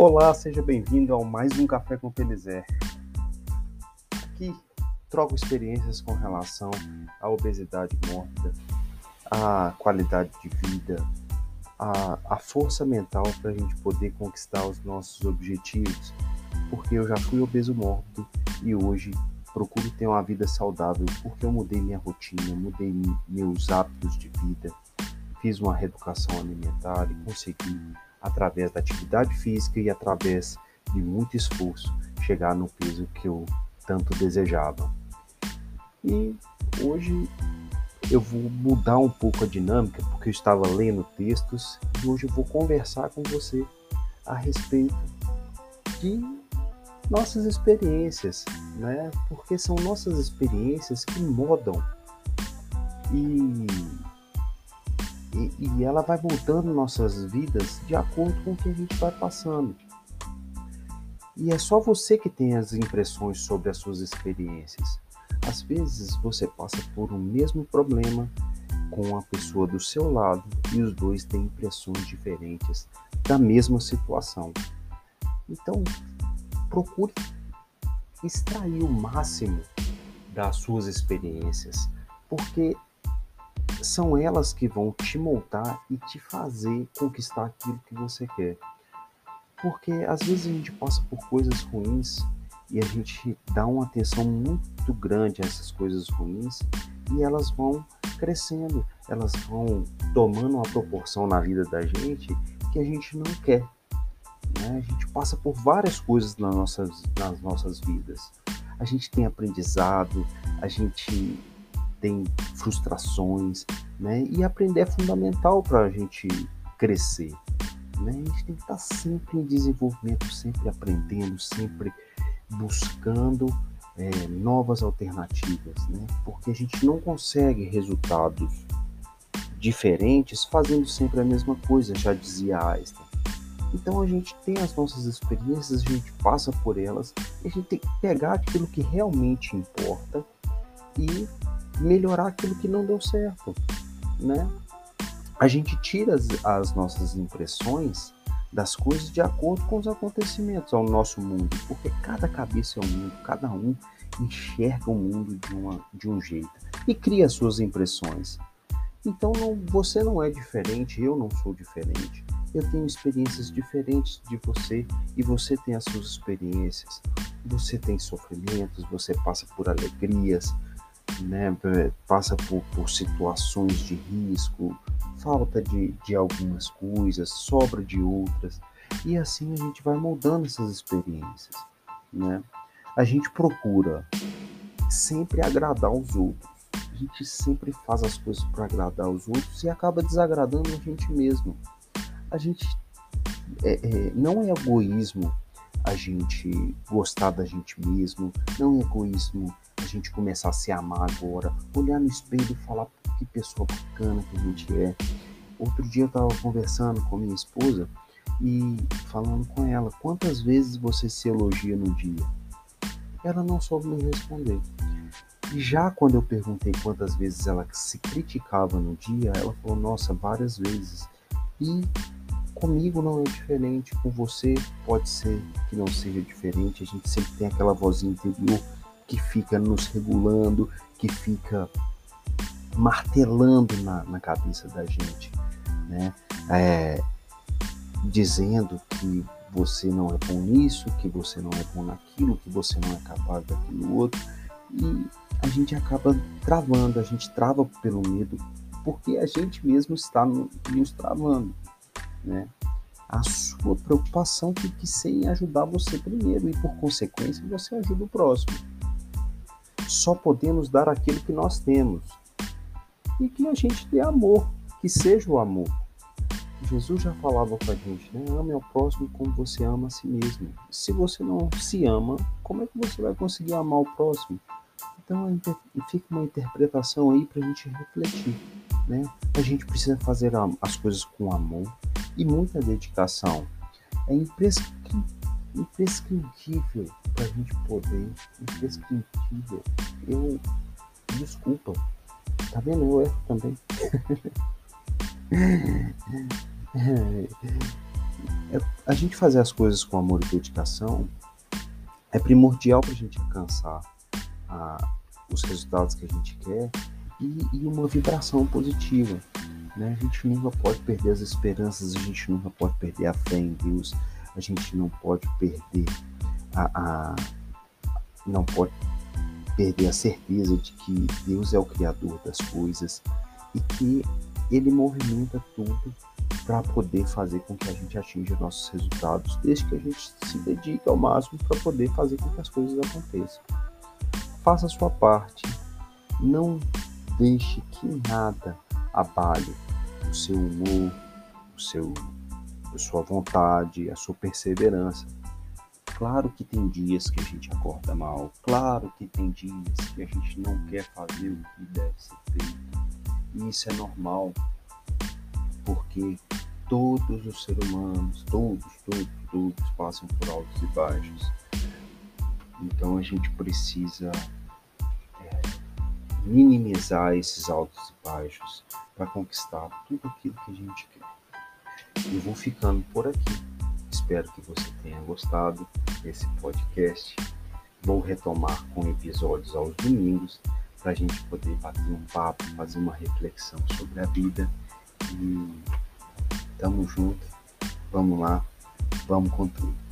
Olá, seja bem-vindo ao mais um Café com Pelizé. Aqui troco experiências com relação à obesidade mórbida, à qualidade de vida, à, à força mental para a gente poder conquistar os nossos objetivos, porque eu já fui obeso mórbido e hoje procuro ter uma vida saudável porque eu mudei minha rotina, mudei meus hábitos de vida, fiz uma reeducação alimentar e consegui através da atividade física e através de muito esforço, chegar no peso que eu tanto desejava. E hoje eu vou mudar um pouco a dinâmica, porque eu estava lendo textos e hoje eu vou conversar com você a respeito de nossas experiências, né? Porque são nossas experiências que modam e e, ela vai mudando nossas vidas de acordo com o que a gente vai passando. E é só você que tem as impressões sobre as suas experiências. Às vezes você passa por um mesmo problema com a pessoa do seu lado e os dois têm impressões diferentes da mesma situação. Então, procure extrair o máximo das suas experiências, porque são elas que vão te montar e te fazer conquistar aquilo que você quer. Porque às vezes a gente passa por coisas ruins e a gente dá uma atenção muito grande a essas coisas ruins e elas vão crescendo, elas vão tomando uma proporção na vida da gente que a gente não quer. Né? A gente passa por várias coisas nas nossas, nas nossas vidas. A gente tem aprendizado, a gente tem frustrações, né? E aprender é fundamental para a gente crescer. Né? A gente tem que estar sempre em desenvolvimento, sempre aprendendo, sempre buscando é, novas alternativas, né? Porque a gente não consegue resultados diferentes fazendo sempre a mesma coisa, já dizia Einstein. Então a gente tem as nossas experiências, a gente passa por elas, a gente tem que pegar aquilo que realmente importa e melhorar aquilo que não deu certo, né? A gente tira as, as nossas impressões das coisas de acordo com os acontecimentos ao nosso mundo, porque cada cabeça é um mundo, cada um enxerga o mundo de, uma, de um jeito e cria suas impressões. Então não, você não é diferente, eu não sou diferente. Eu tenho experiências diferentes de você e você tem as suas experiências. Você tem sofrimentos, você passa por alegrias, né, passa por, por situações de risco, falta de, de algumas coisas, sobra de outras, e assim a gente vai moldando essas experiências. Né? A gente procura sempre agradar os outros, a gente sempre faz as coisas para agradar os outros e acaba desagradando a gente mesmo. A gente é, é, não é egoísmo a gente gostar da gente mesmo, não é egoísmo gente começar a se amar agora, olhar no espelho e falar que pessoa bacana que a gente é. Outro dia eu tava conversando com minha esposa e falando com ela, quantas vezes você se elogia no dia? Ela não soube me responder. E já quando eu perguntei quantas vezes ela se criticava no dia, ela falou, nossa, várias vezes. E comigo não é diferente, com você pode ser que não seja diferente, a gente sempre tem aquela vozinha interior que fica nos regulando, que fica martelando na, na cabeça da gente, né? É, dizendo que você não é bom nisso, que você não é bom naquilo, que você não é capaz daquilo outro, e a gente acaba travando, a gente trava pelo medo, porque a gente mesmo está nos travando, né? A sua preocupação tem que ajudar você primeiro e, por consequência, você ajuda o próximo só podemos dar aquilo que nós temos. E que a gente dê amor, que seja o amor. Jesus já falava com a gente, né? Ame ao próximo como você ama a si mesmo. Se você não se ama, como é que você vai conseguir amar o próximo? Então fica uma interpretação aí para a gente refletir, né? A gente precisa fazer as coisas com amor e muita dedicação. É imprescindível para a gente poder, imprescindível. Eu, desculpa, tá vendo? Eu erro também. é, a gente fazer as coisas com amor e dedicação é primordial para a gente alcançar a, os resultados que a gente quer e, e uma vibração positiva. Né? A gente nunca pode perder as esperanças, a gente nunca pode perder a fé em Deus, a gente não pode perder a, a não pode perder a certeza de que Deus é o criador das coisas e que ele movimenta tudo para poder fazer com que a gente atinja nossos resultados, desde que a gente se dedique ao máximo para poder fazer com que as coisas aconteçam. Faça a sua parte, não deixe que nada abale o seu humor, o seu, a sua vontade, a sua perseverança. Claro que tem dias que a gente acorda mal, claro que tem dias que a gente não quer fazer o que deve ser feito. E isso é normal, porque todos os seres humanos, todos, todos, todos passam por altos e baixos. Então a gente precisa é, minimizar esses altos e baixos para conquistar tudo aquilo que a gente quer. Eu vou ficando por aqui. Espero que você tenha gostado desse podcast. Vou retomar com episódios aos domingos para a gente poder bater um papo, fazer uma reflexão sobre a vida. E tamo junto, vamos lá, vamos com tudo.